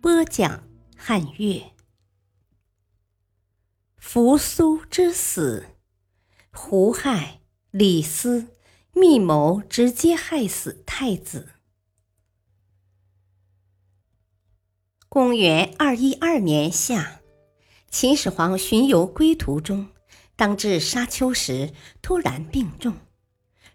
播讲汉乐。扶苏之死，胡亥、李斯密谋直接害死太子。公元二一二年夏，秦始皇巡游归途中。当至沙丘时，突然病重，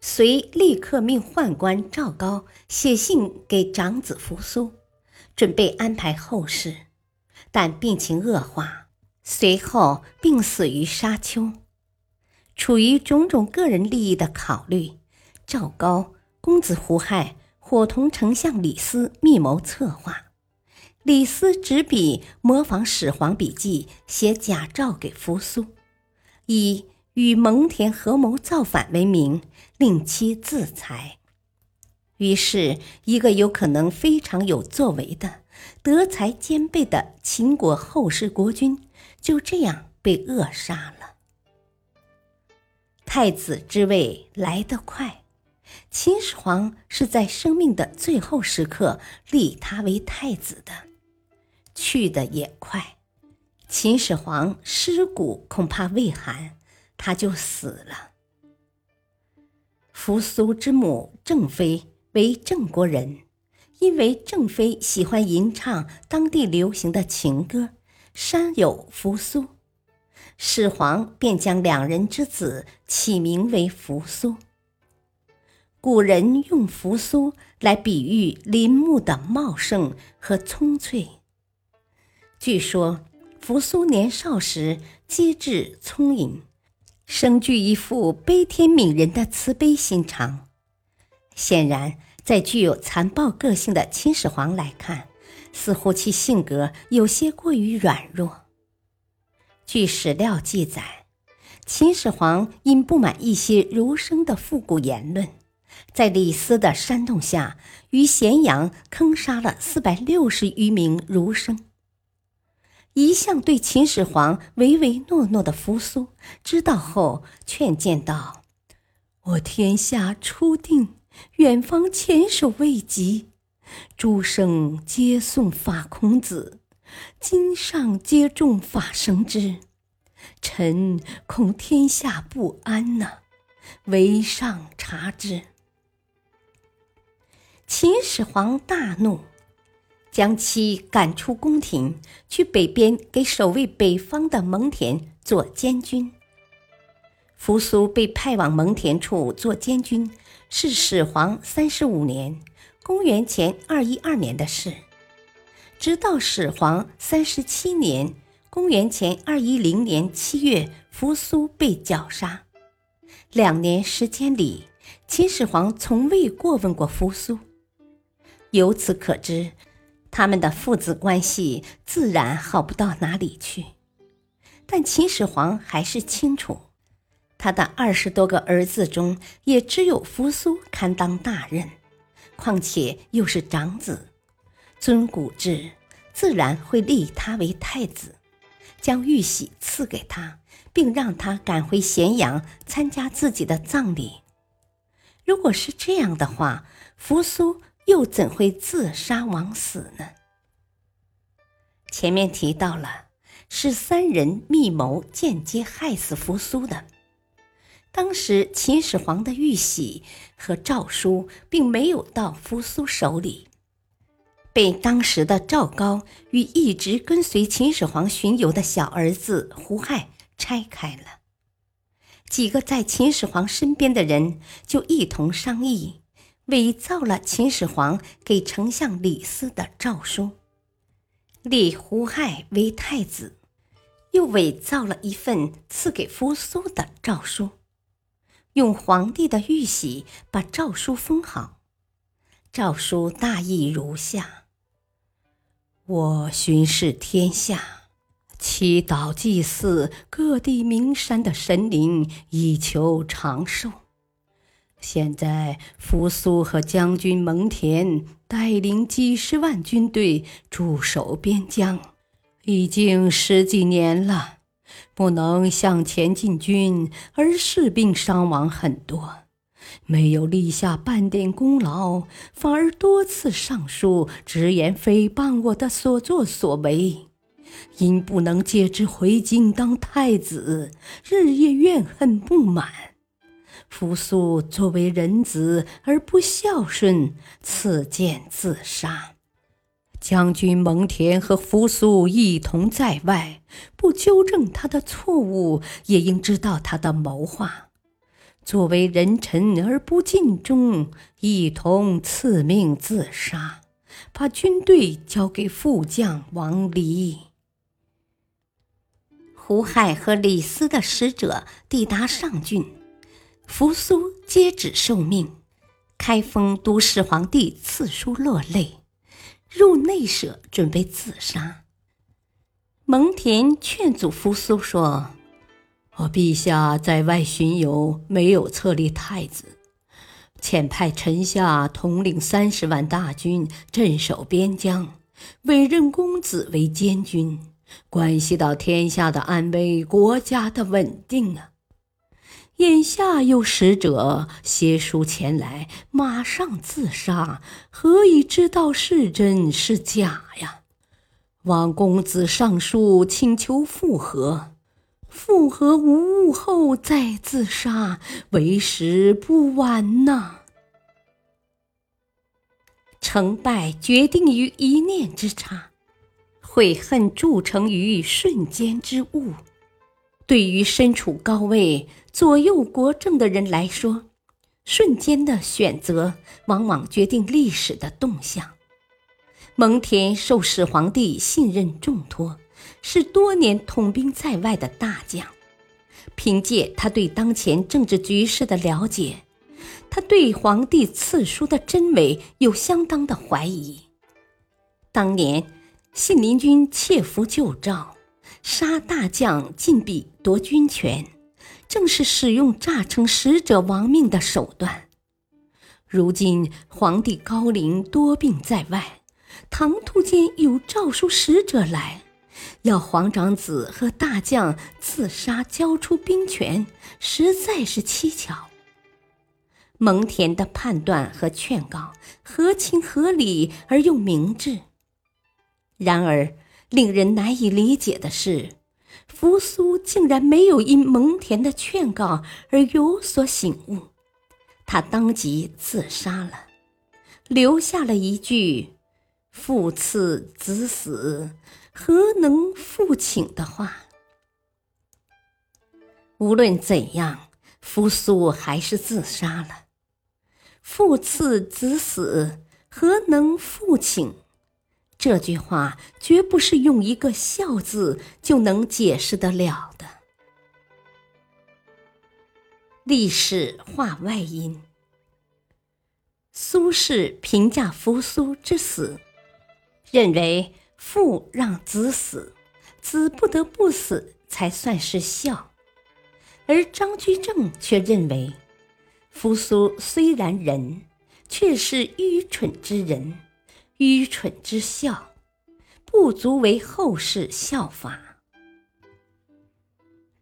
遂立刻命宦官赵高写信给长子扶苏，准备安排后事。但病情恶化，随后病死于沙丘。出于种种个人利益的考虑，赵高、公子胡亥伙同丞相李斯密谋策划。李斯执笔模仿始皇笔记，写假诏给扶苏。以与蒙恬合谋造反为名，令其自裁。于是，一个有可能非常有作为的、德才兼备的秦国后世国君，就这样被扼杀了。太子之位来得快，秦始皇是在生命的最后时刻立他为太子的，去的也快。秦始皇尸骨恐怕未寒，他就死了。扶苏之母郑妃为郑国人，因为郑妃喜欢吟唱当地流行的情歌，山有扶苏，始皇便将两人之子起名为扶苏。古人用扶苏来比喻林木的茂盛和葱翠。据说。扶苏年少时机智聪颖，生具一副悲天悯人的慈悲心肠。显然，在具有残暴个性的秦始皇来看，似乎其性格有些过于软弱。据史料记载，秦始皇因不满一些儒生的复古言论，在李斯的煽动下，于咸阳坑杀了四百六十余名儒生。一向对秦始皇唯唯诺诺的扶苏，知道后劝谏道：“我天下初定，远方前所未及，诸生皆颂法孔子，今上皆重法生之，臣恐天下不安呐，唯上察之。”秦始皇大怒。将其赶出宫廷，去北边给守卫北方的蒙恬做监军。扶苏被派往蒙恬处做监军，是始皇三十五年（公元前二一二年）的事。直到始皇三十七年（公元前二一零年）七月，扶苏被绞杀。两年时间里，秦始皇从未过问过扶苏。由此可知。他们的父子关系自然好不到哪里去，但秦始皇还是清楚，他的二十多个儿子中，也只有扶苏堪当大任，况且又是长子，尊古制，自然会立他为太子，将玉玺赐给他，并让他赶回咸阳参加自己的葬礼。如果是这样的话，扶苏。又怎会自杀枉死呢？前面提到了，是三人密谋间接害死扶苏的。当时秦始皇的玉玺和诏书并没有到扶苏手里，被当时的赵高与一直跟随秦始皇巡游的小儿子胡亥拆开了。几个在秦始皇身边的人就一同商议。伪造了秦始皇给丞相李斯的诏书，立胡亥为太子，又伪造了一份赐给扶苏的诏书，用皇帝的玉玺把诏书封好。诏书大意如下：我巡视天下，祈祷祭祀各地名山的神灵，以求长寿。现在，扶苏和将军蒙恬带领几十万军队驻守边疆，已经十几年了，不能向前进军，而士兵伤亡很多。没有立下半点功劳，反而多次上书直言诽谤我的所作所为，因不能接之回京当太子，日夜怨恨不满。扶苏作为人子而不孝顺，赐剑自杀。将军蒙恬和扶苏一同在外，不纠正他的错误，也应知道他的谋划。作为人臣而不尽忠，一同赐命自杀，把军队交给副将王离。胡亥和李斯的使者抵达上郡，扶苏接旨受命，开封都始皇帝赐书落泪，入内舍准备自杀。蒙恬劝阻扶苏说。我陛下在外巡游，没有册立太子，遣派臣下统领三十万大军镇守边疆，委任公子为监军，关系到天下的安危、国家的稳定啊！眼下有使者携书前来，马上自杀，何以知道是真是假呀？望公子上书请求复合。复合无误后再自杀，为时不晚呐。成败决定于一念之差，悔恨铸成于瞬间之物。对于身处高位、左右国政的人来说，瞬间的选择往往决定历史的动向。蒙恬受始皇帝信任重托。是多年统兵在外的大将，凭借他对当前政治局势的了解，他对皇帝赐书的真伪有相当的怀疑。当年信陵君窃符救赵，杀大将进壁夺军权，正是使用诈称使者亡命的手段。如今皇帝高龄多病在外，唐突间有诏书使者来。要皇长子和大将自杀，交出兵权，实在是蹊跷。蒙恬的判断和劝告合情合理而又明智。然而，令人难以理解的是，扶苏竟然没有因蒙恬的劝告而有所醒悟，他当即自杀了，留下了一句。父赐子死，何能复请的话。无论怎样，扶苏还是自杀了。父赐子死，何能复请？这句话绝不是用一个“孝”字就能解释得了的。历史话外音：苏轼评价扶苏之死。认为父让子死，子不得不死才算是孝；而张居正却认为，扶苏虽然仁，却是愚蠢之人，愚蠢之孝，不足为后世效法。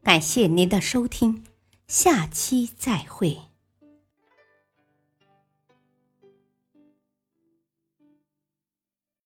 感谢您的收听，下期再会。